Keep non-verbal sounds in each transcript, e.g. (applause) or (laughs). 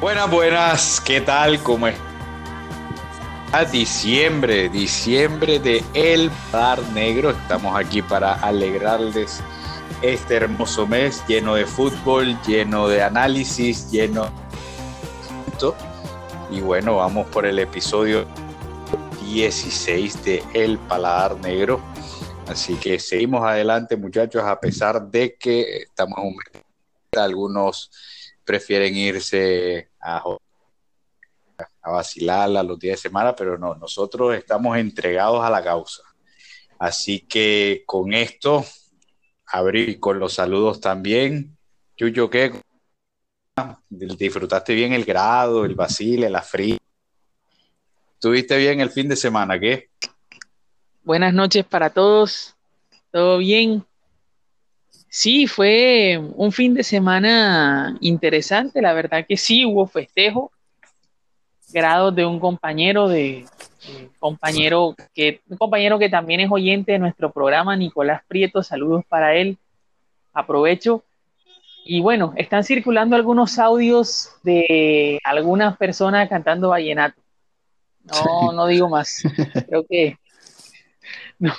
Buenas, buenas, ¿qué tal? ¿Cómo es? A diciembre, diciembre de El Par Negro. Estamos aquí para alegrarles este hermoso mes lleno de fútbol, lleno de análisis, lleno y bueno, vamos por el episodio 16 de El Paladar Negro. Así que seguimos adelante, muchachos, a pesar de que estamos un mes. Algunos prefieren irse a, vacilar a los días de semana, pero no, nosotros estamos entregados a la causa. Así que con esto, abrir con los saludos también. Yuyo, ¿qué? ¿Disfrutaste bien el grado, el vacile, la fría? ¿Tuviste bien el fin de semana? ¿Qué? Buenas noches para todos. ¿Todo bien? Sí, fue un fin de semana interesante, la verdad que sí, hubo festejo, grado de un compañero de, compañero que un compañero que también es oyente de nuestro programa, Nicolás Prieto, saludos para él. Aprovecho. Y bueno, están circulando algunos audios de algunas personas cantando vallenato. No, no digo más. (laughs) Creo que no,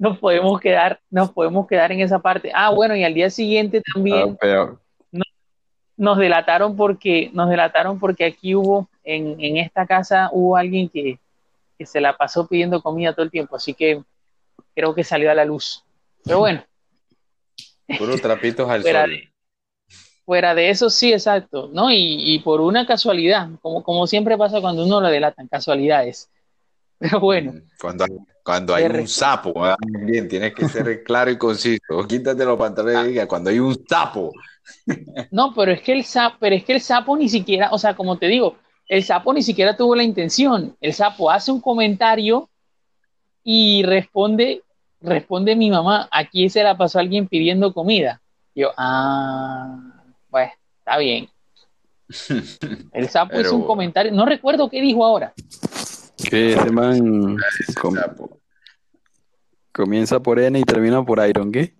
nos podemos quedar, nos podemos quedar en esa parte. Ah, bueno, y al día siguiente también ah, nos, delataron porque, nos delataron porque aquí hubo, en, esta casa hubo alguien que, se la pasó pidiendo comida todo el tiempo, así que creo que salió a la luz. Pero bueno. Puros (laughs) trapitos al fuera sol. De, fuera de eso, sí, exacto, ¿no? Y, y, por una casualidad, como, como siempre pasa cuando uno lo delatan, casualidades. Pero (laughs) bueno. Cuando, cuando hay un sapo, bien, tienes que ser (laughs) claro y conciso. Quítate los pantalones y diga, cuando hay un sapo. (laughs) No, pero es que el sapo, pero es que el sapo ni siquiera, o sea, como te digo, el sapo ni siquiera tuvo la intención. El sapo hace un comentario y responde, responde mi mamá, aquí se la pasó alguien pidiendo comida. yo, ah, pues, está bien. El sapo hizo un comentario, no recuerdo qué dijo ahora. Que ese man comienza por N y termina por Iron, ¿qué?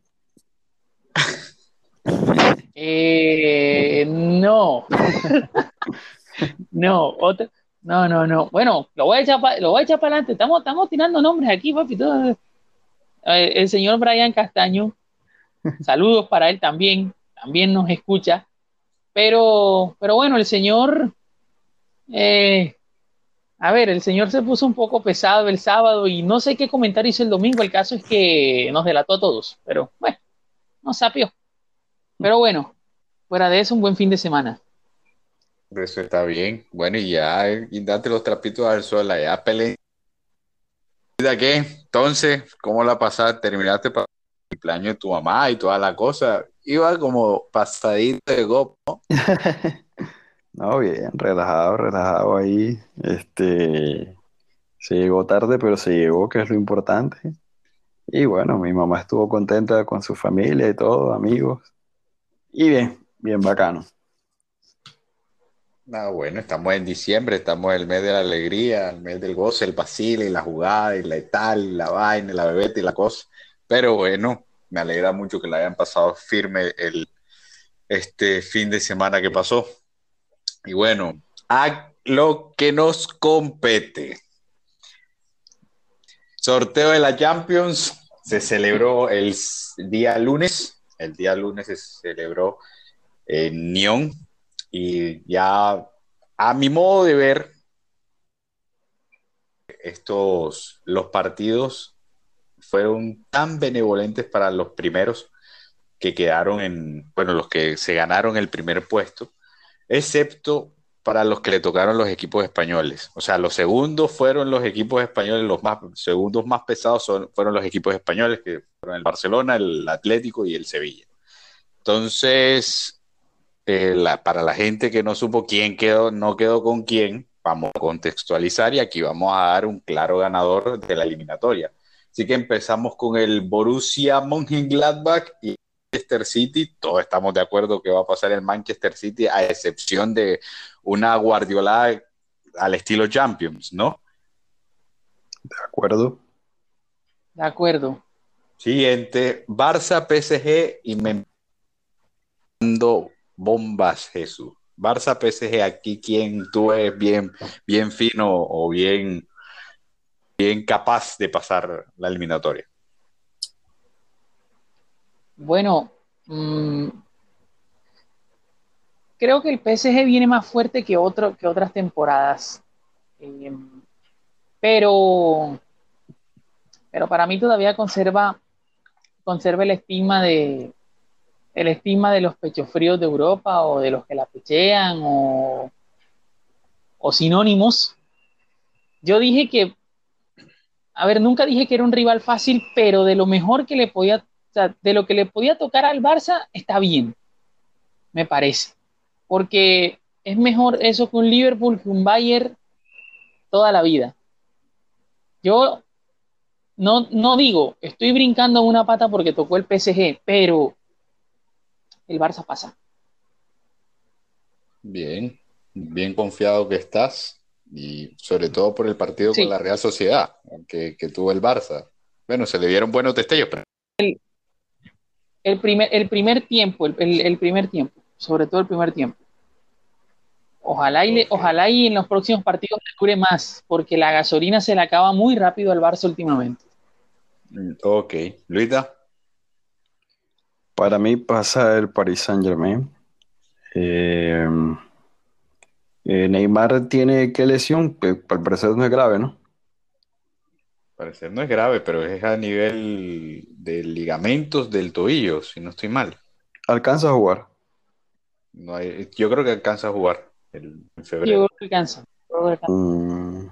(laughs) Eh, no. (laughs) no, otro, no, no, no. Bueno, lo voy a echar para, lo voy a echar para adelante. Estamos, estamos tirando nombres aquí, papi. Todo. Eh, el señor Brian Castaño, saludos para él también, también nos escucha. Pero, pero bueno, el señor eh, a ver, el señor se puso un poco pesado el sábado y no sé qué comentario hizo el domingo. El caso es que nos delató a todos, pero bueno, no sapió. Pero bueno, fuera de eso, un buen fin de semana. Eso está bien. Bueno, y ya, y date los trapitos al sol, ya peleé. ¿Qué? Entonces, ¿cómo la pasaste? ¿Terminaste para el cumpleaños de tu mamá y toda la cosa? Iba como pasadito de gopo. No, (laughs) bien, relajado, relajado ahí. Este, se llegó tarde, pero se llegó, que es lo importante. Y bueno, mi mamá estuvo contenta con su familia y todo, amigos. Y bien, bien bacano. Ah, bueno, estamos en diciembre, estamos en el mes de la alegría, el mes del goce, el vacile, la jugada, y la tal, la vaina, la bebeta y la cosa. Pero bueno, me alegra mucho que la hayan pasado firme el, este fin de semana que pasó. Y bueno, a lo que nos compete. Sorteo de la Champions se celebró el día lunes. El día lunes se celebró en Nyon. Y ya, a mi modo de ver, estos, los partidos fueron tan benevolentes para los primeros que quedaron en, bueno, los que se ganaron el primer puesto, excepto para los que le tocaron los equipos españoles. O sea, los segundos fueron los equipos españoles, los segundos más pesados fueron los equipos españoles, que fueron el Barcelona, el Atlético y el Sevilla. Entonces, eh, para la gente que no supo quién quedó, no quedó con quién, vamos a contextualizar y aquí vamos a dar un claro ganador de la eliminatoria. Así que empezamos con el Borussia Mönchengladbach y Manchester City, todos estamos de acuerdo que va a pasar el Manchester City, a excepción de una Guardiola al estilo Champions, ¿no? De acuerdo. De acuerdo. Siguiente, Barça, PSG y me bombas, Jesús. Barça PSG, aquí quien tú eres bien, bien fino o bien, bien capaz de pasar la eliminatoria. Bueno, mmm, creo que el PSG viene más fuerte que, otras temporadas. Eh, pero, pero para mí todavía conserva, conserva el estigma de el de los pechos fríos de Europa o de los que la pechean o, o sinónimos. Yo dije que, a ver, nunca dije que era un rival fácil, pero de lo mejor que le podía, o sea, de lo que le podía tocar al Barça, está bien, me parece porque es mejor eso que un Liverpool, que un Bayern toda la vida. Yo no, no digo, estoy brincando una pata porque tocó el PSG, pero el Barça pasa. Bien, bien confiado que estás y sobre todo por el partido con la Real Sociedad que, tuvo el Barça. Bueno, se le dieron buenos destellos, pero... El, primer, el primer tiempo, el primer tiempo, sobre todo el primer tiempo. Ojalá y, ojalá y en los próximos partidos le dure más, porque la gasolina se le acaba muy rápido al Barça últimamente. Mm, ok. Luisa. Para mí pasa el Paris Saint Germain. Eh, eh, Neymar tiene qué lesión, al parecer no es grave, ¿no? Parecer no es grave, pero es a nivel de ligamentos del tobillo, si no estoy mal. ¿Alcanza a jugar? No hay, yo creo que alcanza a jugar en febrero. Mm,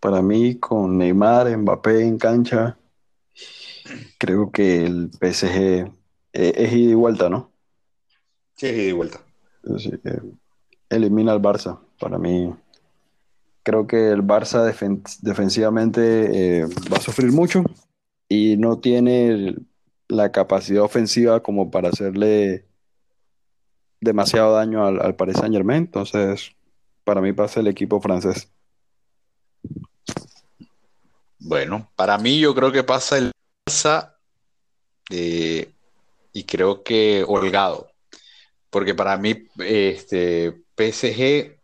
para mí, con Neymar, Mbappé en cancha, creo que el PSG eh, es ida y vuelta, ¿no? Sí, es ida y vuelta. elimina al Barça. Para mí, creo que el Barça defensivamente eh, va a sufrir mucho y no tiene la capacidad ofensiva como para hacerle demasiado daño al, al Paris Saint Germain, entonces para mí pasa el equipo francés. Bueno, para mí yo creo que pasa el Barça eh, y creo que holgado, porque para mí este, PSG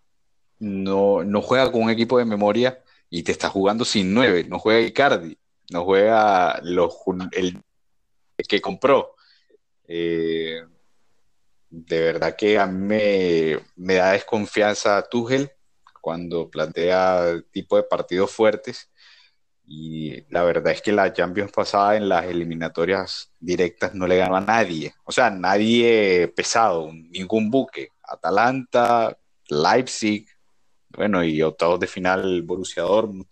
no, juega con un equipo de memoria y te está jugando sin nueve, no juega Icardi, no juega el que compró. Eh, de verdad que a mí me, da desconfianza Tuchel cuando plantea tipo de partidos fuertes. Y la verdad es que la Champions pasada en las eliminatorias directas no le ganó a nadie. O sea, nadie pesado, ningún buque. Atalanta, Leipzig, bueno, y octavos de final Borussia Dortmund,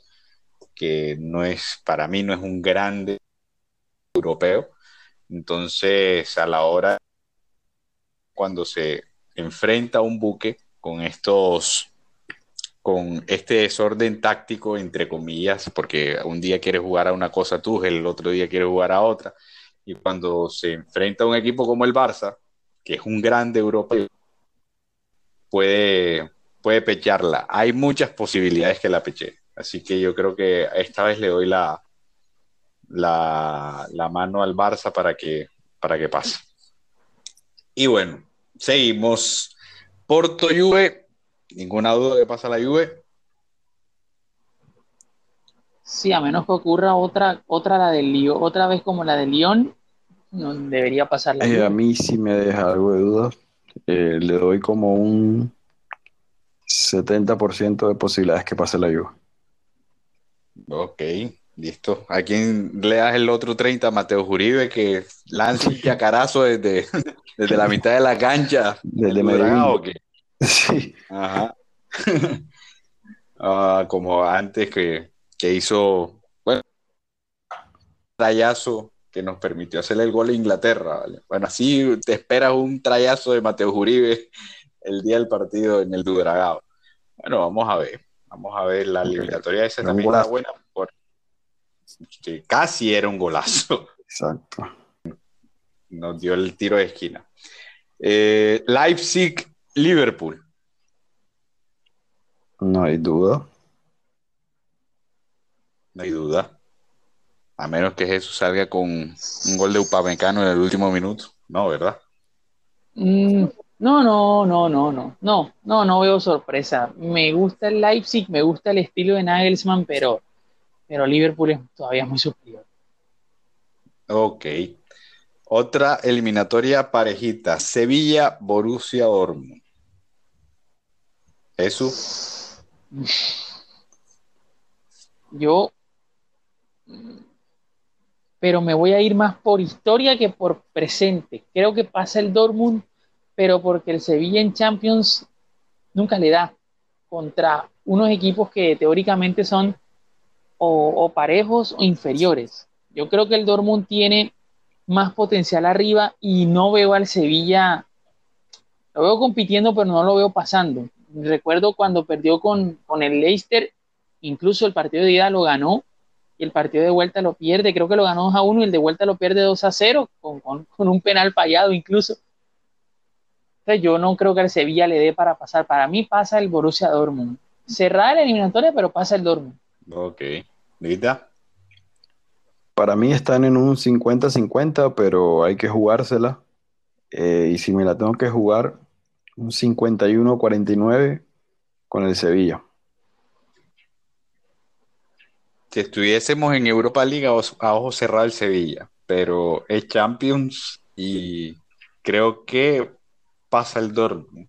que no es, para mí no es un grande europeo. Entonces, a la hora cuando se enfrenta a un buque con estos con este desorden táctico, entre comillas, porque un día quiere jugar a una cosa tú, el otro día quiere jugar a otra, y cuando se enfrenta a un equipo como el Barça, que es un grande europeo, puede, puede pecharla. Hay muchas posibilidades que la peche, así que yo creo que esta vez le doy la, la, la mano al Barça para que, para que pase. Y bueno, seguimos. Porto Juve, ninguna duda que pasa la Juve. Sí, a menos que ocurra otra, otra la del Lyon, otra vez como la de Lyon, no debería pasar la eh, A mí sí me deja algo de duda. Eh, le doy como un 70% de posibilidades que pase la Juve. Ok. Listo. ¿A quién le das el otro 30? Mateo Juribe, que lanza un chacarazo desde, (laughs) desde la mitad de la cancha. Desde Medellín. (laughs) Sí. Ajá. (laughs) Ah, como antes que, hizo, bueno, un trayazo que nos permitió hacer el gol a Inglaterra. Bueno, así te esperas un trayazo de Mateo Juribe el día del partido en el Dudragao. Bueno, vamos a ver. Vamos a ver la eliminatoria esa también está buena casi era un golazo. Exacto. Nos dio el tiro de esquina. Eh, Leipzig, Liverpool. No hay duda. No hay duda. A menos que Jesús salga con un gol de Upamecano en el último minuto. No, ¿verdad? Mm, No, no, no, no, no, no, no, no veo sorpresa. Me gusta el Leipzig, me gusta el estilo de Nagelsmann, pero, pero Liverpool es todavía muy superior. Ok. Otra eliminatoria parejita, Sevilla, Borussia Dortmund. ¿Eso? Yo, pero me voy a ir más por historia que por presente. Creo que pasa el Dortmund, pero porque el Sevilla en Champions nunca le da contra unos equipos que teóricamente son o, parejos o inferiores. Yo creo que el Dortmund tiene más potencial arriba y no veo al Sevilla, lo veo compitiendo, pero no lo veo pasando. Recuerdo cuando perdió con, el Leicester, incluso el partido de ida lo ganó y el partido de vuelta lo pierde, creo que lo ganó 2 a 1 y el de vuelta lo pierde 2 a 0 con, un penal fallado incluso. Entonces yo no creo que al Sevilla le dé para pasar. Para mí pasa el Borussia Dortmund. Cerrada la eliminatoria, pero pasa el Dortmund. Ok. ¿Lita? Para mí están en un 50-50, pero hay que jugársela. Eh, y si me la tengo que jugar, un 51-49 con el Sevilla. Si estuviésemos en Europa League, a ojo cerrado el Sevilla, pero es Champions y creo que pasa el Dortmund.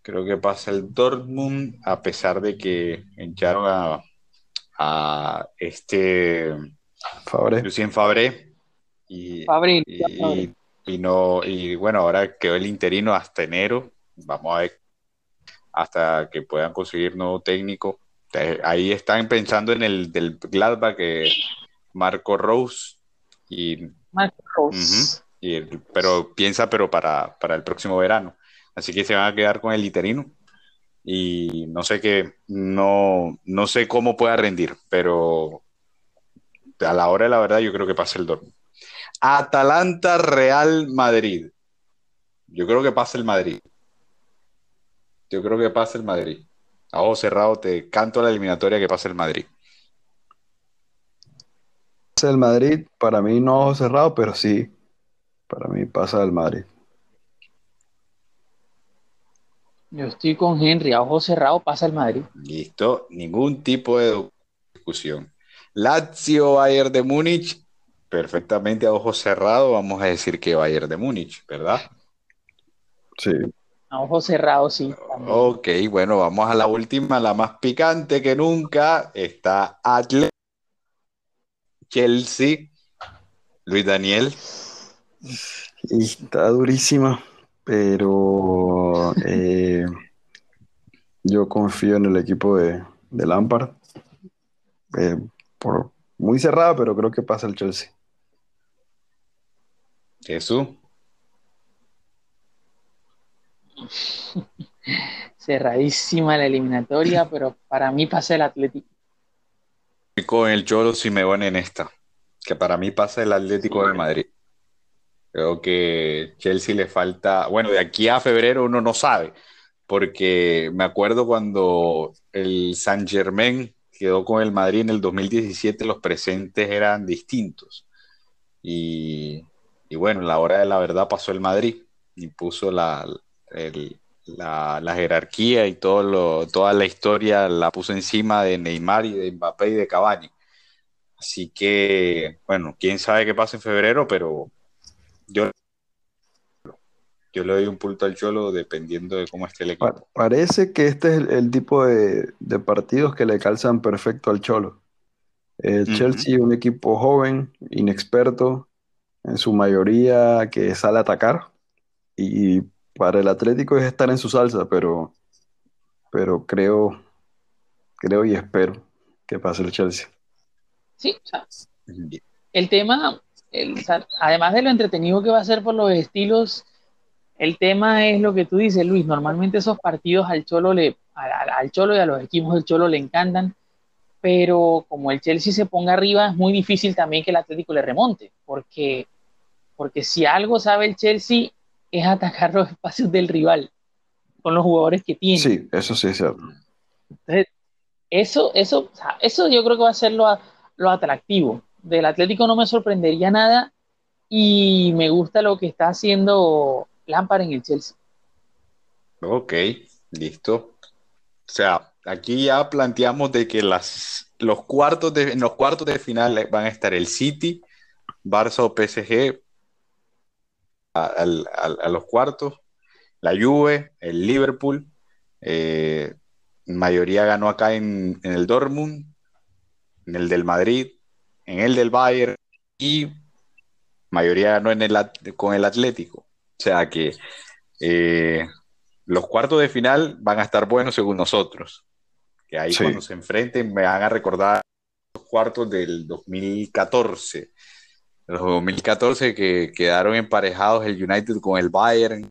Creo que pasa el Dortmund, a pesar de que echaron a, a este Fabre. Lucien Fabre. Y, y, no, y bueno, ahora quedó el interino hasta enero. Vamos a ver hasta que puedan conseguir nuevo técnico. Ahí están pensando en el del Gladbach, que Marco Rose. Y, Marco Rose. Pero piensa, pero para, para el próximo verano. Así que se van a quedar con el interino y no sé qué, no, no sé cómo pueda rendir, pero a la hora de la verdad yo creo que pasa el Dortmund. Atalanta Real Madrid. Yo creo que pasa el Madrid. Yo creo que pasa el Madrid. A ojo cerrado te canto la eliminatoria que pasa el Madrid. El Madrid, para mí no ojo cerrado, pero sí, para mí pasa el Madrid. Yo estoy con Henry, a ojo cerrado pasa el Madrid. Listo, ningún tipo de discusión. Lazio, Bayern de Múnich, perfectamente a ojo cerrado, vamos a decir que Bayern de Múnich, ¿verdad? Sí. A ojo cerrado, sí. Ok, bueno, vamos a la última, la más picante que nunca. Está Atle, Chelsea, Luis Daniel. Está durísima, pero eh, yo confío en el equipo de, de Lampard. Eh, por muy cerrada, pero creo que pasa el Chelsea. Jesús. (laughs) Cerradísima la eliminatoria, pero para mí pasa el Atlético. Con el Cholo Simeone en esta, que para mí pasa el Atlético de Madrid. Creo que Chelsea le falta, bueno, de aquí a febrero uno no sabe, porque me acuerdo cuando el Saint Germain quedó con el Madrid en el 2017, los presentes eran distintos. Y, bueno, la hora de la verdad pasó el Madrid, impuso la, la, jerarquía y todo lo, toda la historia la puso encima de Neymar y de Mbappé y de Cavani. Así que, bueno, quién sabe qué pasa en febrero, pero yo yo le doy un punto al Cholo dependiendo de cómo esté el equipo. parece que este es el, tipo de, partidos que le calzan perfecto al Cholo. El Chelsea, un equipo joven, inexperto, en su mayoría que sale a atacar. Y para el Atlético es estar en su salsa, pero, pero creo, creo y espero que pase el Chelsea. Sí, el tema, además de lo entretenido que va a ser por los estilos el tema es lo que tú dices, Luis. Normalmente esos partidos al Cholo, le, al, Cholo y a los equipos del Cholo le encantan, pero como el Chelsea se ponga arriba, es muy difícil también que el Atlético le remonte, porque, porque si algo sabe el Chelsea es atacar los espacios del rival con los jugadores que tiene. Sí, eso sí es cierto. Entonces, eso, eso, eso yo creo que va a ser lo, lo atractivo. Del Atlético no me sorprendería nada y me gusta lo que está haciendo Lampard en el Chelsea. Ok, listo. O sea, aquí ya planteamos de que las, los cuartos de, en los cuartos de final van a estar el City, Barça o PSG a, los cuartos, la Juve, el Liverpool, eh, mayoría ganó acá en, el Dortmund, en el del Madrid, en el del Bayern y mayoría ganó en el, con el Atlético. O sea que eh, los cuartos de final van a estar buenos según nosotros. Que ahí cuando se enfrenten me van a recordar los cuartos del 2014. Los 2014 que quedaron emparejados el United con el Bayern,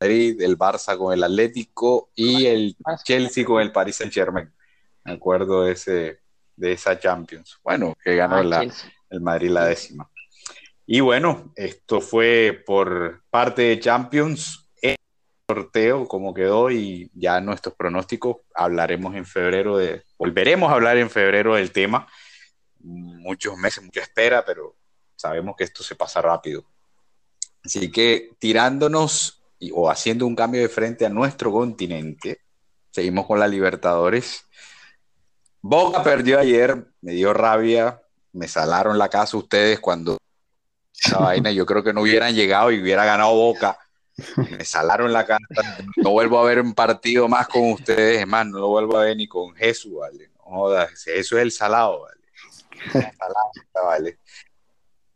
el Barça con el Atlético y el Chelsea con el Paris Saint Germain. Me acuerdo de, ese, de esa Champions. Bueno, que ganó ah, el Madrid la décima. Y bueno, esto fue por parte de Champions sorteo, cómo quedó y ya nuestros pronósticos hablaremos en febrero de, volveremos a hablar en febrero del tema. Muchos meses, mucha espera, pero sabemos que esto se pasa rápido. Así que tirándonos o haciendo un cambio de frente a nuestro continente, seguimos con la Libertadores. Boca perdió ayer, me dio rabia, me salaron la casa ustedes cuando esa (laughs) vaina, yo creo que no hubieran llegado y hubiera ganado Boca me salaron la casa, no vuelvo a ver un partido más con ustedes, es más, no lo vuelvo a ver ni con Jesús, ¿vale? No jodas, eso es el salado, ¿vale? salado, ¿vale?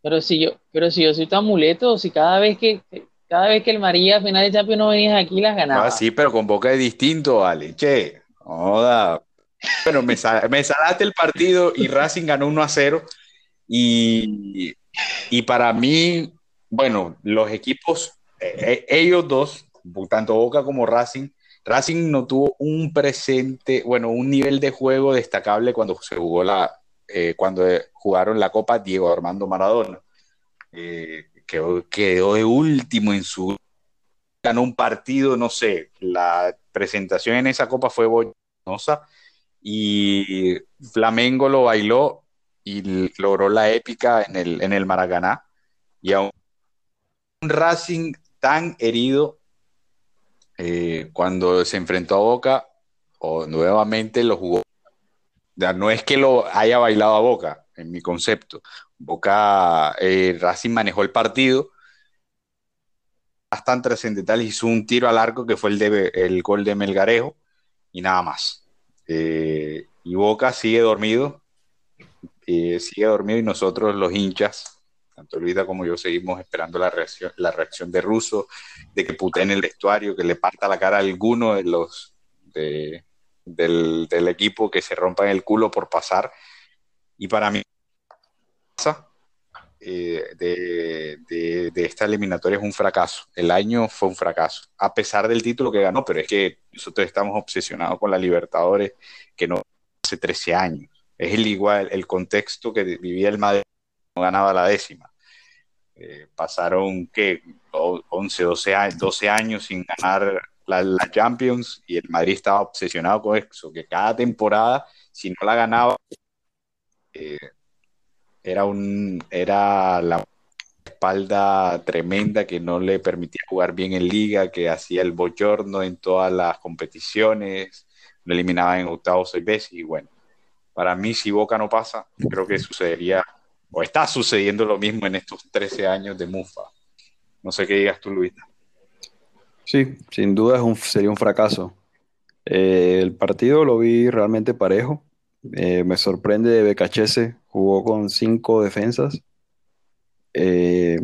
Pero si yo, pero si yo soy tu amuleto, si cada vez que cada vez que el María final de Champions no venías aquí las ganaba. Ah, sí, pero con Boca es distinto, ¿vale? Che, joda. Bueno, me, salaste el partido y Racing ganó 1 a 0 y, y para mí, bueno, los equipos eh, ellos dos, tanto Boca como Racing, Racing no tuvo un presente, bueno, un nivel de juego destacable cuando se jugó la, eh, cuando jugaron la Copa Diego Armando Maradona. Eh, quedó, quedó, de último en su ganó un partido, no sé, la presentación en esa copa fue boñosa y Flamengo lo bailó y logró la épica en el, en el Maracaná y aún Racing tan herido eh, cuando se enfrentó a Boca o nuevamente lo jugó. No es que lo haya bailado a Boca, en mi concepto. Boca, eh, Racing manejó el partido bastante trascendental, hizo un tiro al arco que fue el, de, el gol de Melgarejo y nada más. Eh, y Boca sigue dormido, sigue dormido y nosotros los hinchas tanto Luisa como yo seguimos esperando la reacción, de Russo, de que en el vestuario, que le parta la cara a alguno de los del, equipo, que se rompan el culo por pasar. Y para mí, eh, de, de, esta eliminatoria es un fracaso. El año fue un fracaso, a pesar del título que ganó, pero es que nosotros estamos obsesionados con la Libertadores, que no hace 13 años. Es el igual, el contexto que vivía el Madrid no ganaba la décima. Eh, pasaron que 11, 12 años, 12 años sin ganar la, Champions y el Madrid estaba obsesionado con eso, que cada temporada, si no la ganaba, eh, era, un, era la espalda tremenda que no le permitía jugar bien en liga, que hacía el bochorno en todas las competiciones, lo eliminaba en octavos seis veces y bueno, para mí si Boca no pasa, creo que sucedería o está sucediendo lo mismo en estos 13 años de Mufa. No sé qué digas tú, Luis. Sí, sin duda sería un fracaso. Eh, el partido lo vi realmente parejo. Eh, me sorprende de jugó con cinco defensas. Eh,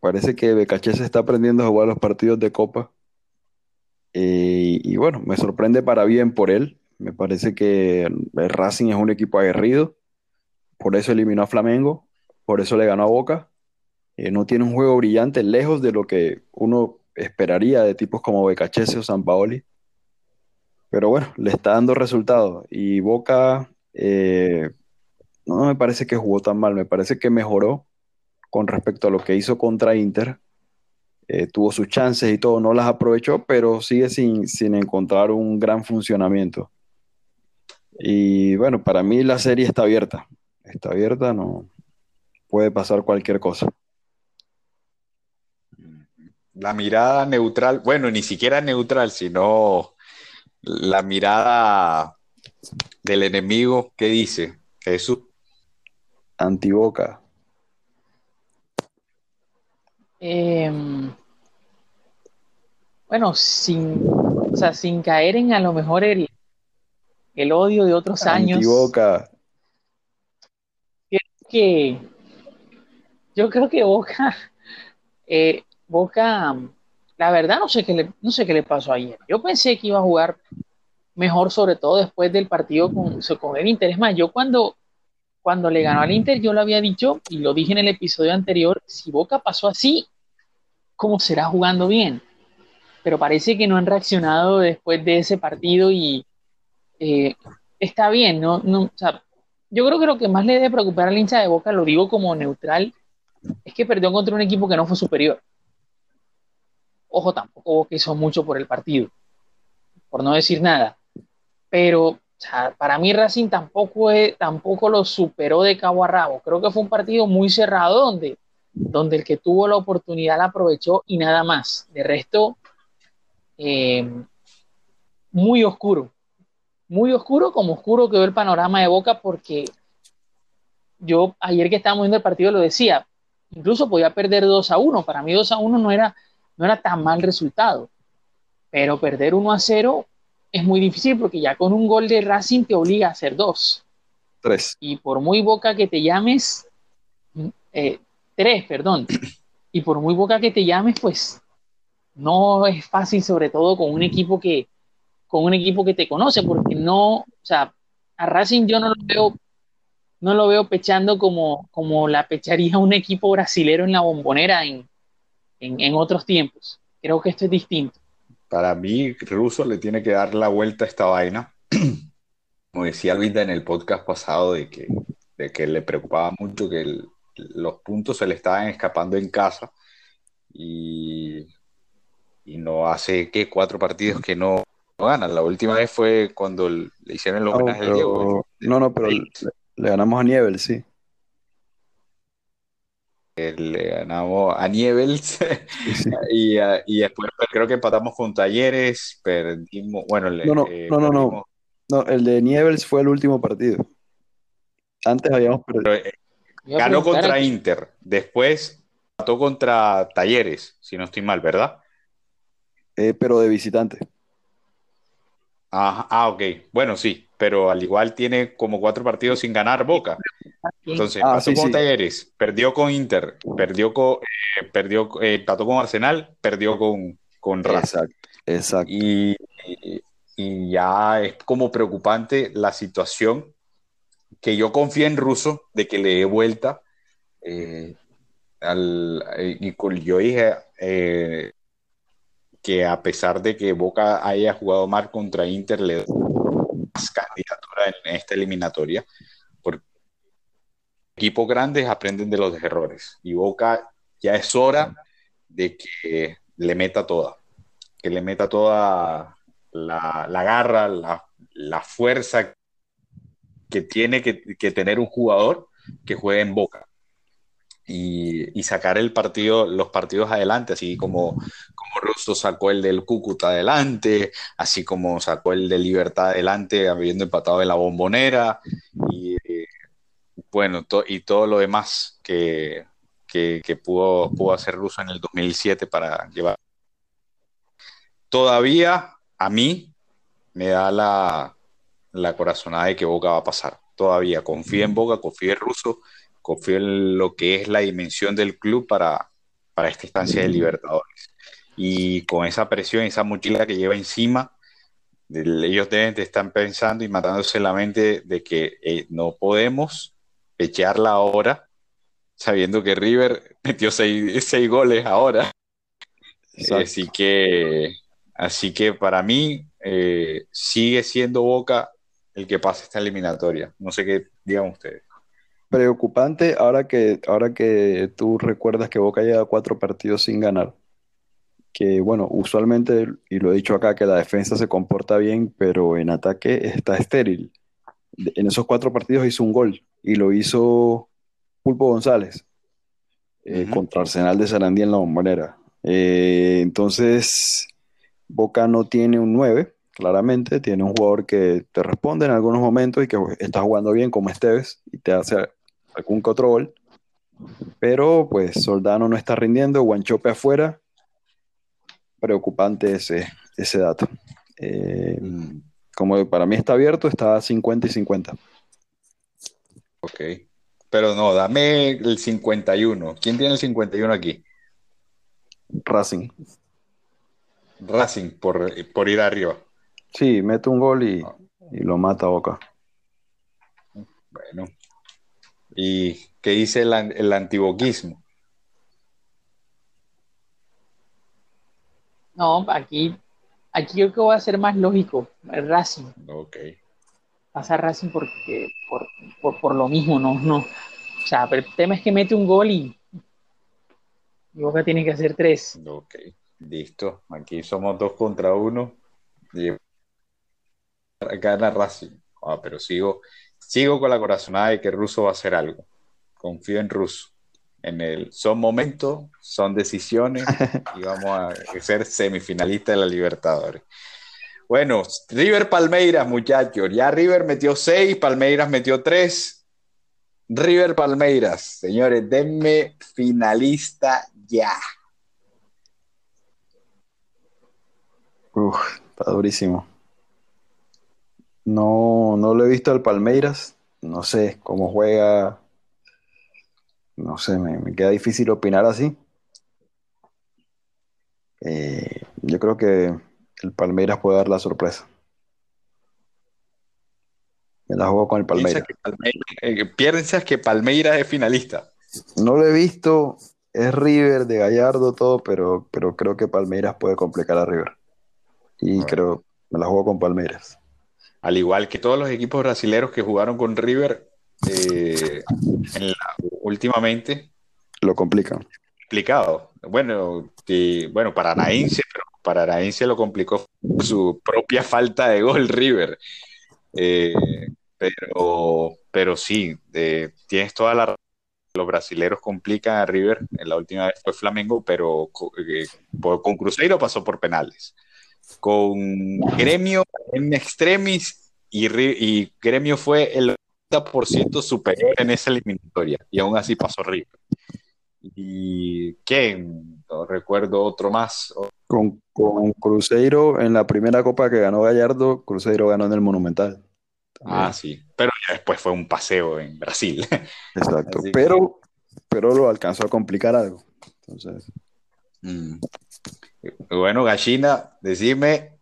parece que Becachese está aprendiendo a jugar los partidos de Copa. y bueno, me sorprende para bien por él. Me parece que el Racing es un equipo aguerrido. Por eso eliminó a Flamengo por eso le ganó a Boca. Eh, no tiene un juego brillante, lejos de lo que uno esperaría de tipos como Becachese o San Paoli. Pero bueno, le está dando resultados. Y Boca eh, no me parece que jugó tan mal, me parece que mejoró con respecto a lo que hizo contra Inter. Eh, tuvo sus chances y todo, no las aprovechó, pero sigue sin, sin encontrar un gran funcionamiento. Y bueno, para mí la serie está abierta. Está abierta, no, puede pasar cualquier cosa. la mirada neutral, bueno, ni siquiera neutral, sino la mirada del enemigo, ¿qué dice Jesús? Antiboca. Em, bueno, sin, o sea, sin caer en a lo mejor el, el odio de otros años. Antiboca. Que yo creo que Boca, (laughs) eh, Boca, la verdad no sé qué le, no sé qué le pasó ayer. Yo pensé que iba a jugar mejor, sobre todo después del partido con, el Inter. Es más, yo cuando, cuando le ganó al Inter, yo lo había dicho y lo dije en el episodio anterior, si Boca pasó así, ¿cómo será jugando bien? Pero parece que no han reaccionado después de ese partido y eh, está bien, ¿no? no yo creo que lo que más le debe preocupar al hincha de Boca, lo digo como neutral, es que perdió contra un equipo que no fue superior. Ojo, tampoco que hizo mucho por el partido, por no decir nada. Pero para mí Racing tampoco, es, tampoco lo superó de cabo a rabo. Creo que fue un partido muy cerrado donde, donde el que tuvo la oportunidad la aprovechó y nada más. De resto, eh, muy oscuro. Muy oscuro, como oscuro quedó el panorama de Boca porque yo ayer que estábamos viendo el partido lo decía, incluso podía perder 2 a 1. Para mí 2 a 1 no era, no era tan mal resultado. Pero perder 1 a 0 es muy difícil porque ya con un gol de Racing te obliga a hacer dos. Tres. Y por muy boca que te llames, eh, tres, perdón. (clears throat) Y por muy boca que te llames, pues no es fácil, sobre todo con un equipo que, con un equipo que te conoce, porque no, o sea, a Racing yo no lo veo, no lo veo pechando como, como la pecharía un equipo brasilero en la bombonera en, en otros tiempos. Creo que esto es distinto para mí, Russo le tiene que dar la vuelta a esta vaina. (clears throat) Como decía Luisa en el podcast pasado, de que, de que le preocupaba mucho que los puntos se le estaban escapando en casa y, y no hace que cuatro partidos que no, ganan. La última vez fue cuando le hicieron el homenaje no, Diego. No, no, pero le, le ganamos a Nievel, sí le ganamos a Nievels (laughs) y, y, después creo que empatamos con Talleres, perdimos, bueno, no, no, eh, no, no, no, el de Nievels fue el último partido. Antes habíamos perdido. Eh, ganó contra Inter, después empató contra Talleres, si no estoy mal, ¿verdad? Eh, pero de visitante. Ah, ah, ok, bueno, sí, pero al igual tiene como cuatro partidos sin ganar Boca. Entonces, ah, con Talleres, perdió con Inter, perdió con, eh, perdió, eh, con Arsenal, perdió con, con Exacto, exacto. Y, y, ya es como preocupante la situación que yo confío en Russo de que le dé vuelta. Eh, al, y yo dije que a pesar de que Boca haya jugado mal contra Inter, le candidatura en esta eliminatoria, porque equipos grandes aprenden de los errores y Boca ya es hora de que le meta toda, que le meta toda la, garra, la, fuerza que tiene que, tener un jugador que juegue en Boca. Y, sacar el partido, los partidos adelante, así como, como Russo sacó el del Cúcuta adelante, así como sacó el de Libertad adelante, habiendo empatado en la bombonera, y bueno, y todo lo demás que, pudo, pudo hacer Russo en el 2007 para llevar. Todavía a mí me da la, la corazonada de que Boca va a pasar. Todavía confío en Boca, confío en Russo, confío en lo que es la dimensión del club para, para esta instancia de Libertadores y con esa presión, esa mochila que lleva encima, ellos deben de estar pensando y matándose la mente de que eh, no podemos echarla ahora, sabiendo que River (laughs) metió seis, goles ahora. Así que, así que para mí eh, sigue siendo Boca el que pasa esta eliminatoria. No sé qué digan ustedes. Preocupante ahora que, ahora que tú recuerdas que Boca lleva cuatro partidos sin ganar que bueno, usualmente, y lo he dicho acá, que la defensa se comporta bien, pero en ataque está estéril. En esos cuatro partidos hizo un gol y lo hizo Pulpo González eh, contra Arsenal de Sarandí en la bombonera. Eh, entonces, Boca no tiene un 9, claramente, tiene un jugador que te responde en algunos momentos y que está jugando bien como Esteves y te hace algún que otro gol. Pero pues Soldano no está rindiendo, Guanchope afuera. Preocupante ese, ese dato. Eh, como para mí está abierto, está 50 y 50. ok. Pero no, dame el 51. ¿Quién tiene el 51 aquí? Racing. Racing, por, por ir arriba. Sí, mete un gol y, y lo mata a Boca. Bueno. ¿Y qué dice el, el antiboquismo? No, aquí, aquí yo creo que va a ser más lógico. el Racing. Ok. Pasa Racing porque, por, por, por lo mismo, no, no. O sea, pero el tema es que mete un gol y, y Boca tiene que hacer tres. Ok. Listo. Aquí somos dos contra uno. Y gana Racing. Ah, pero sigo, sigo con la corazonada de que Russo va a hacer algo. Confío en Russo. En el, son momentos, son decisiones (laughs) y vamos a ser semifinalistas de la Libertadores. Bueno, River Palmeiras, muchachos. Ya River metió seis, Palmeiras metió tres. River Palmeiras, señores, denme finalista ya. Uf, está durísimo. No, no lo he visto al Palmeiras. No sé cómo juega. No sé, me, me queda difícil opinar así. Eh, yo creo que el Palmeiras puede dar la sorpresa. Me la juego con el Palmeiras. que Palmeiras, eh, piensas que Palmeiras es finalista. No lo he visto. Es River de Gallardo todo, pero, pero creo que Palmeiras puede complicar a River. Y Bueno. creo, me la juego con Palmeiras. Al igual que todos los equipos brasileños que jugaron con River eh, en la- últimamente, Lo complican. complicado. Bueno, y, bueno, Paranaense, pero Paranaense lo complicó por su propia falta de gol River. Eh, pero, pero sí, eh, tienes toda la razón. Los brasileros complican a River. En la última vez fue Flamengo, pero con Cruzeiro pasó por penales. Con Gremio en extremis y, y Gremio fue el 90% superior en esa eliminatoria y aún así pasó River. ¿Y quién? No recuerdo otro más. Con, con Cruzeiro en la primera copa que ganó Gallardo, Cruzeiro ganó en el Monumental. Ah, sí. Pero ya después fue un paseo en Brasil. (laughs) Exacto. Así que- Pero, pero lo alcanzó a complicar algo. Entonces, Mm. Bueno, Gallina, decime.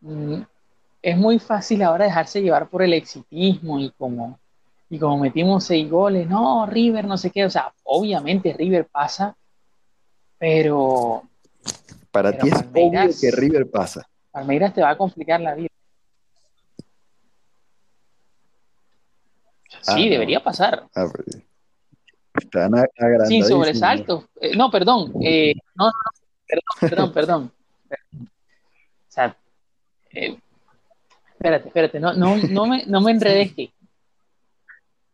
Mm, Es muy fácil ahora dejarse llevar por el exitismo y como, y como metimos seis goles, no, River, no sé qué, o sea, obviamente River pasa, pero para Pero ti es Palmeiras- obvio que River pasa. Palmeiras te va a complicar la vida. Ah, Sí, no. debería pasar. Ah, pues, están agrandadísimos. Sin sobresaltos. Eh, no, perdón. eh, no, no, no, perdón, perdón, (laughs) perdón. O sea, eh, espérate, espérate, no, no, no me, no me enredes que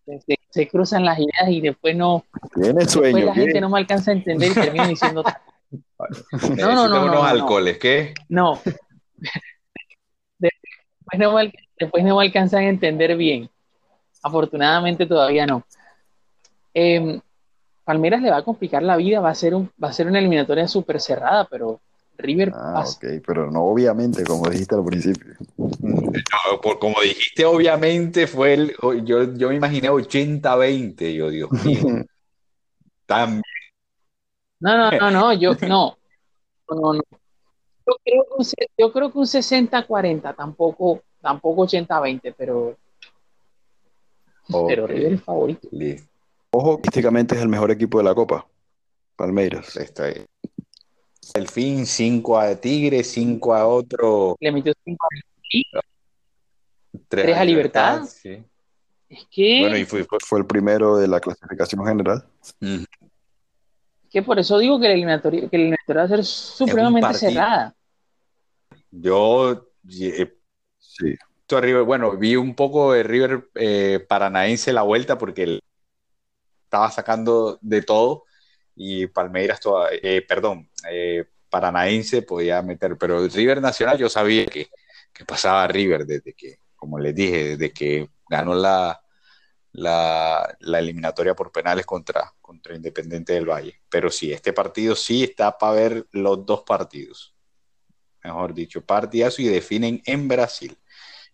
se, se cruzan las ideas y después no, Tiene sueño. la ¿qué? gente no me alcanza a entender y termino diciendo. (laughs) No, no, no, no, unos no, no. alcoholes, ¿qué? No. (laughs) Después no, me, después no me alcanzan a entender bien. Afortunadamente todavía no. Eh, Palmeiras le va a complicar la vida, va a ser, un, va a ser una eliminatoria súper cerrada, pero River Ah, pasa. ok, pero no obviamente, como dijiste al principio. No, por, como dijiste, obviamente fue el. Yo, yo me imaginé 80-20. Yo, Dios mío. (laughs) Tan No, no, no, no, yo (laughs) no. No, no. Yo creo que un, yo creo que un 60-40, tampoco, tampoco 80-20, pero, pero. River es favorito. Listo. Ojo, estadísticamente es el mejor equipo de la Copa. Palmeiras. Está ahí. El fin, 5 a Tigre, 5 a otro. Le metió 5 3 ¿Tres a Libertad? sí. Es que, Bueno, y fue, fue- el primero de la clasificación general. Mm. que por eso digo que la eliminatoria, que la eliminatoria va a ser supremamente cerrada. Yo eh, Sí. a bueno, vi un poco de River eh, Paranaense la vuelta porque el- estaba sacando de todo y Palmeiras, toda, eh, perdón, eh, Paranaense podía meter, pero River Nacional yo sabía que, que, pasaba River desde que, como les dije, desde que ganó la, la, la eliminatoria por penales contra, contra Independiente del Valle. Pero sí, este partido sí está para ver los dos partidos. Mejor dicho, partidazo y definen en Brasil.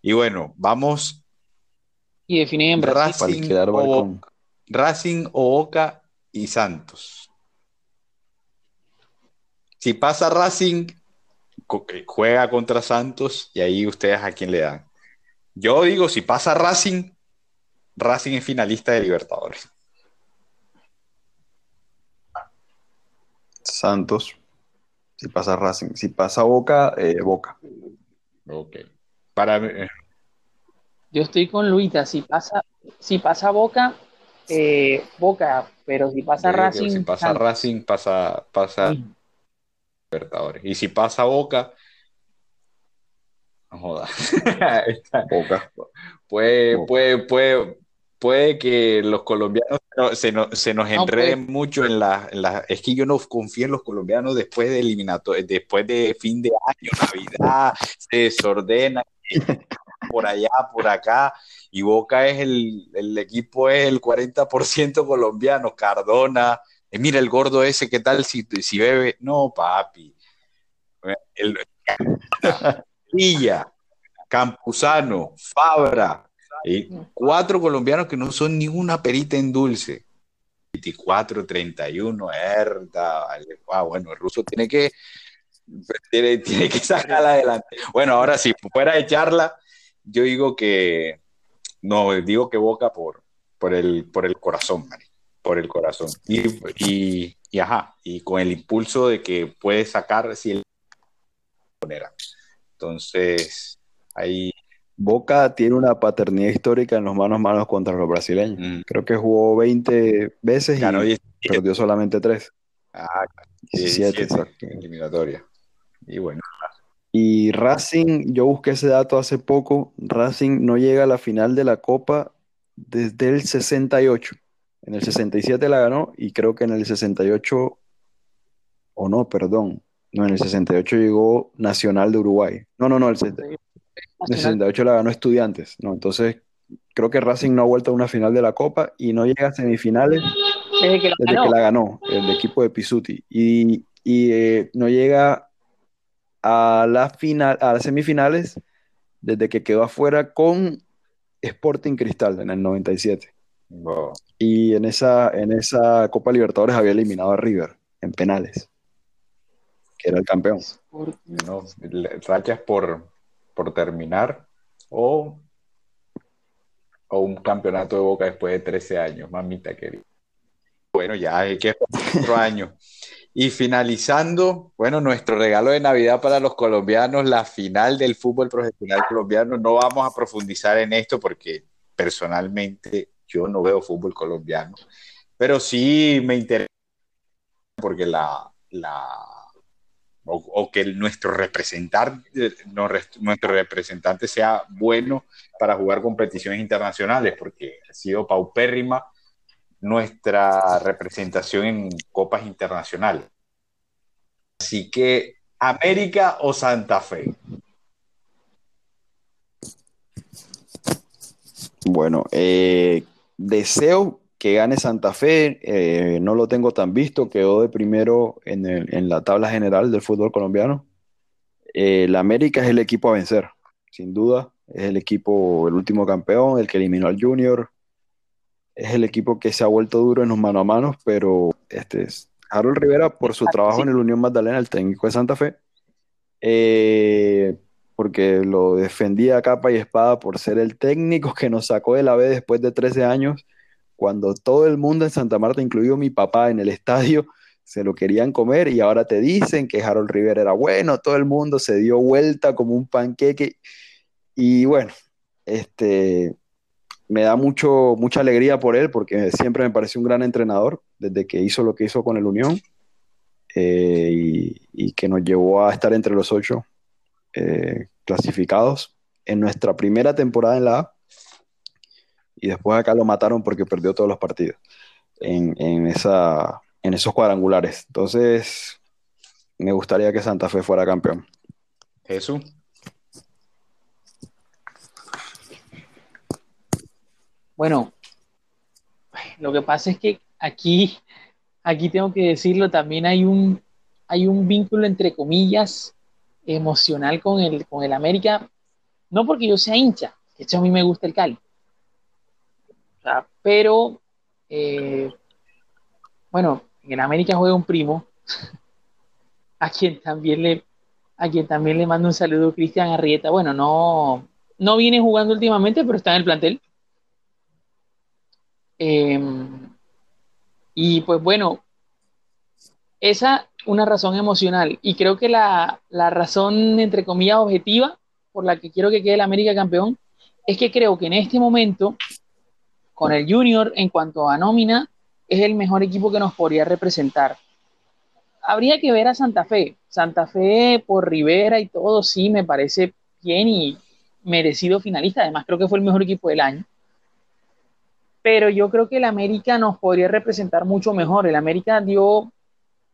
Y bueno, vamos. Y definen en Brasil. Racing, o, Racing o Boca y Santos. Si pasa Racing, eh, juega contra Santos y ahí ustedes a quién le dan. Yo digo, si pasa Racing, Racing es finalista de Libertadores. Santos. Si pasa Racing. Si pasa Boca, eh, Boca. Ok. Para eh. Yo estoy con Luita. Si pasa, si pasa Boca, Boca. Pero si pasa Racing. Si pasa Racing, pasa, pasa, Libertadores. Y si pasa Boca, no joda. (laughs) Boca. Puede, puede, puede, puede que los colombianos se, se nos enreden mucho en la, la, Es que yo no confío en los colombianos después de eliminato, después de fin de año, Navidad, se desordena (laughs) por allá, por acá, y Boca es el, el equipo es el 40% colombiano, Cardona, eh, mira el gordo ese, ¿qué tal si, si bebe? No, papi. Villa, Campuzano, Fabra, y cuatro colombianos que no son ni una perita en dulce. 24, 31, Herda, ah, bueno, el ruso tiene que, tiene, tiene que sacarla adelante. Bueno, ahora sí, fuera de charla, yo digo que, no, digo que Boca por, por, el, por el corazón, Mari por el corazón. Y, y, ajá, y con el impulso de que puede sacar si él Entonces, ahí. Boca tiene una paternidad histórica en los manos a manos contra los brasileños. Mm. Creo que jugó 20 veces y perdió solamente 3. Ah, 17, exacto. Eliminatoria. Y bueno. Y Racing, yo busqué ese dato hace poco. Racing no llega a la final de la Copa desde el 68. En el 67 la ganó y creo que en el 68, o no, perdón, no, en el 68 llegó Nacional de Uruguay. No, no, no, el, 68 la ganó Estudiantes, ¿no? Entonces, creo que Racing no ha vuelto a una final de la Copa y no llega a semifinales desde que la, ganó. el equipo de Pisuti. Y, eh, no llega a, la final, a las semifinales desde que quedó afuera con Sporting Cristal en el 97. Y en esa, en esa Copa Libertadores había eliminado a River en penales, que era el campeón. No, rachas por, por terminar o, o un campeonato de Boca después de 13 años, mamita querida. Bueno, ya hay que otro (laughs) año. Y finalizando, bueno, nuestro regalo de Navidad para los colombianos, la final del fútbol profesional colombiano. No vamos a profundizar en esto porque personalmente yo no veo fútbol colombiano, pero sí me interesa porque la, la o, que nuestro representante, nuestro representante sea bueno para jugar competiciones internacionales, porque ha sido paupérrima nuestra representación en copas internacionales. Así que, ¿América o Santa Fe? Bueno, eh, deseo que gane Santa Fe, eh, no lo tengo tan visto, quedó de primero en, la tabla general del fútbol colombiano. Eh, la América es el equipo a vencer, sin duda, es el equipo, el último campeón, el que eliminó al Junior, es el equipo que se ha vuelto duro en los mano a mano, pero este es Harold Rivera por su trabajo en el Unión Magdalena, el técnico de Santa Fe, eh, porque lo defendía a capa y espada por ser el técnico que nos sacó de la B después de 13 años, cuando todo el mundo en Santa Marta, incluido mi papá en el estadio, se lo querían comer y ahora te dicen que Harold Rivera era bueno, todo el mundo se dio vuelta como un panqueque. Y bueno, este me da mucho mucha alegría por él porque siempre me pareció un gran entrenador desde que hizo lo que hizo con el Unión eh, y, que nos llevó a estar entre los ocho eh, clasificados en nuestra primera temporada en la A y después acá lo mataron porque perdió todos los partidos. en, esa, en esos cuadrangulares. Entonces, me gustaría que Santa Fe fuera campeón. Jesús. Bueno, lo que pasa es que aquí, aquí tengo que decirlo, también hay un, hay un vínculo entre comillas emocional con el, con el América, no porque yo sea hincha, que hecho a mí me gusta el Cali, pero eh, bueno, en América juega un primo, (laughs) a quien también le, a quien también le mando un saludo, Cristian Arrieta. Bueno, no, no viene jugando últimamente, pero está en el plantel. Em, y pues bueno, esa una razón emocional. Y creo que la, la, razón, entre comillas, objetiva por la que quiero que quede el América campeón es que creo que en este momento, con el Junior, en cuanto a nómina, es el mejor equipo que nos podría representar. Habría que ver a Santa Fe. Santa Fe por Rivera y todo, sí, me parece bien y merecido finalista. Además, creo que fue el mejor equipo del año. Pero yo creo que el América nos podría representar mucho mejor. El América dio, o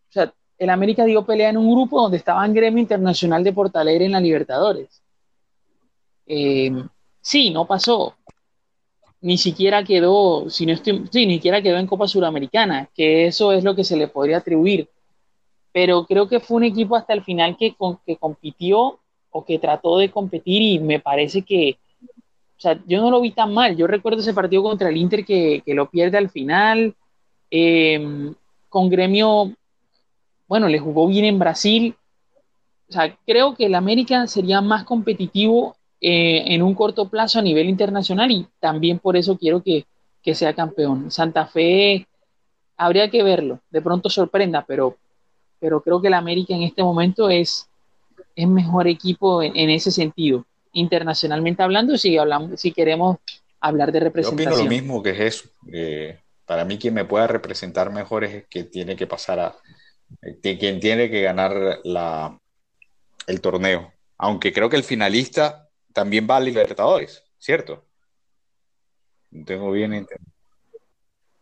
sea, el América dio pelea en un grupo donde estaba en Gremio Internacional de Portalegre en la Libertadores. Eh, sí, no pasó ni siquiera quedó, si no estoy, sí, ni siquiera quedó en Copa Suramericana, que eso es lo que se le podría atribuir. Pero creo que fue un equipo hasta el final que, que compitió o que trató de competir y me parece que, o sea, yo no lo vi tan mal. Yo recuerdo ese partido contra el Inter que, que lo pierde al final. Em, con Gremio, bueno, le jugó bien en Brasil. O sea, creo que el América sería más competitivo eh, en un corto plazo a nivel internacional y también por eso quiero que, sea campeón. Santa Fe habría que verlo, de pronto sorprenda, pero, pero creo que el América en este momento es, es mejor equipo en, ese sentido, internacionalmente hablando, si, hablamos, si queremos hablar de representación. Yo opino lo mismo que es eso. Eh, para mí quien me pueda representar mejor es que tiene que pasar a, eh, quien tiene que ganar la, el torneo. Aunque creo que el finalista también va a Libertadores, ¿cierto? No tengo bien entendido.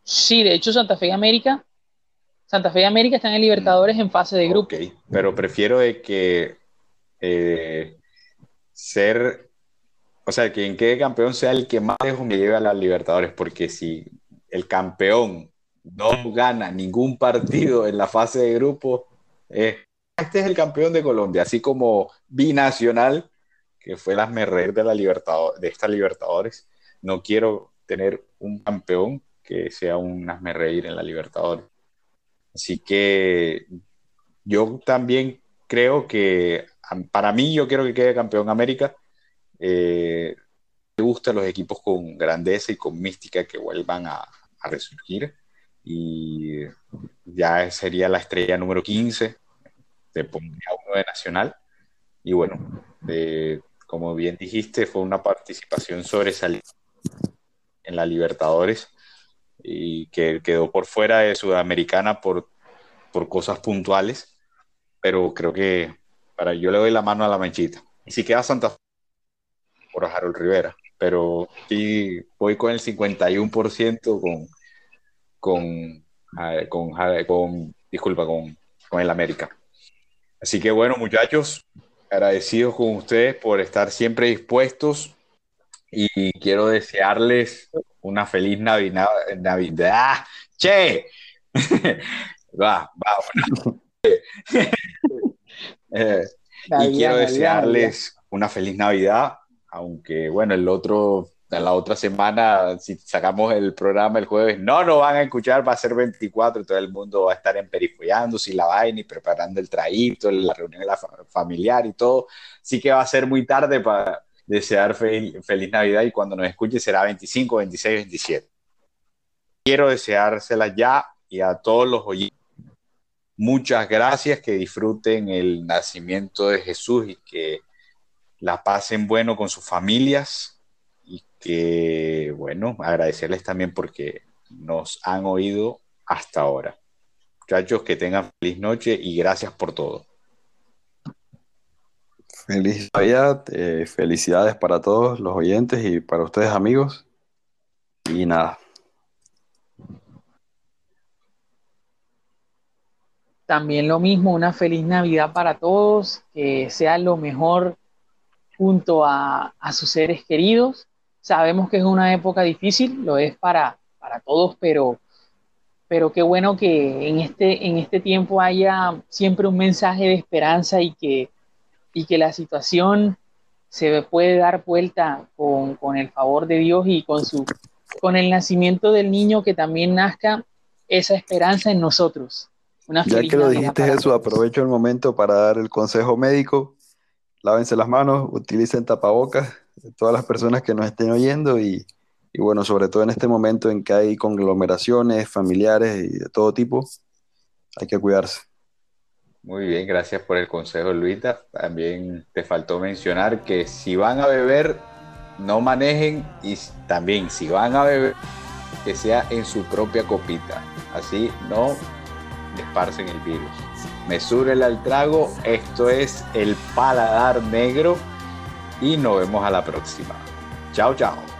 Sí, de hecho Santa Fe y América, Santa Fe y América están en Libertadores en fase de grupo. Ok, pero prefiero de que eh, ser, o sea, quien quede campeón sea el que más lejos me lleve a las Libertadores, porque si el campeón no gana ningún partido en la fase de grupo, este es el campeón de Colombia, así como binacional que fue las reír de, la de esta Libertadores. No quiero tener un campeón que sea un reír en la Libertadores. Así que yo también creo que, para mí, yo quiero que quede campeón América. Eh, me gustan los equipos con grandeza y con mística que vuelvan a, a resurgir. Y ya sería la estrella número 15, de pondría uno de Nacional. Y bueno, como bien dijiste, fue una participación sobresaliente en la Libertadores y que quedó por fuera de Sudamericana por, por cosas puntuales, pero creo que para yo le doy la mano a la manchita. Y si queda Santa Fe por Harold Rivera, pero sí voy con el 51% con, con, con, con, disculpa, con, con el América. Así que bueno, muchachos, agradecidos con ustedes por estar siempre dispuestos y quiero desearles una feliz Navidad. Navidad. ¡Ah! ¡Che! (laughs) va, va. (laughs) Eh, (laughs) y quiero desearles una feliz Navidad, aunque bueno, el otro la otra semana, si sacamos el programa el jueves, no nos van a escuchar, va a ser 24, todo el mundo va a estar emperifollando, si la vaina y preparando el trayecto, la reunión familiar y todo. Así que va a ser muy tarde para desear feliz Navidad y cuando nos escuche será 25, 26, 27. Quiero deseárselas ya y a todos los oyentes. Muchas gracias, que disfruten el nacimiento de Jesús y que la pasen bueno con sus familias que, bueno, agradecerles también porque nos han oído hasta ahora. Muchachos, que tengan feliz noche y gracias por todo. Feliz Navidad, eh, felicidades para todos los oyentes y para ustedes amigos. Y nada, también lo mismo, una feliz Navidad para todos, que sea lo mejor junto a, sus seres queridos. Sabemos que es una época difícil, lo es para, para todos, pero, pero qué bueno que en este, en este tiempo haya siempre un mensaje de esperanza y que, y que la situación se puede dar vuelta con, con el favor de Dios y con, su, con el nacimiento del niño que también nazca esa esperanza en nosotros ya que lo dijiste eso, aprovecho el momento para dar el consejo médico. Lávense las manos, utilicen tapabocas, todas las personas que nos estén oyendo y, bueno, sobre todo en este momento en que hay conglomeraciones familiares y de todo tipo, hay que cuidarse. Muy bien, gracias por el consejo, Luita. También te faltó mencionar que si van a beber, no manejen y también si van a beber, que sea en su propia copita. Así no esparcen el virus. Mesúrela al trago, esto es el paladar negro y nos vemos a la próxima. Chao, chao.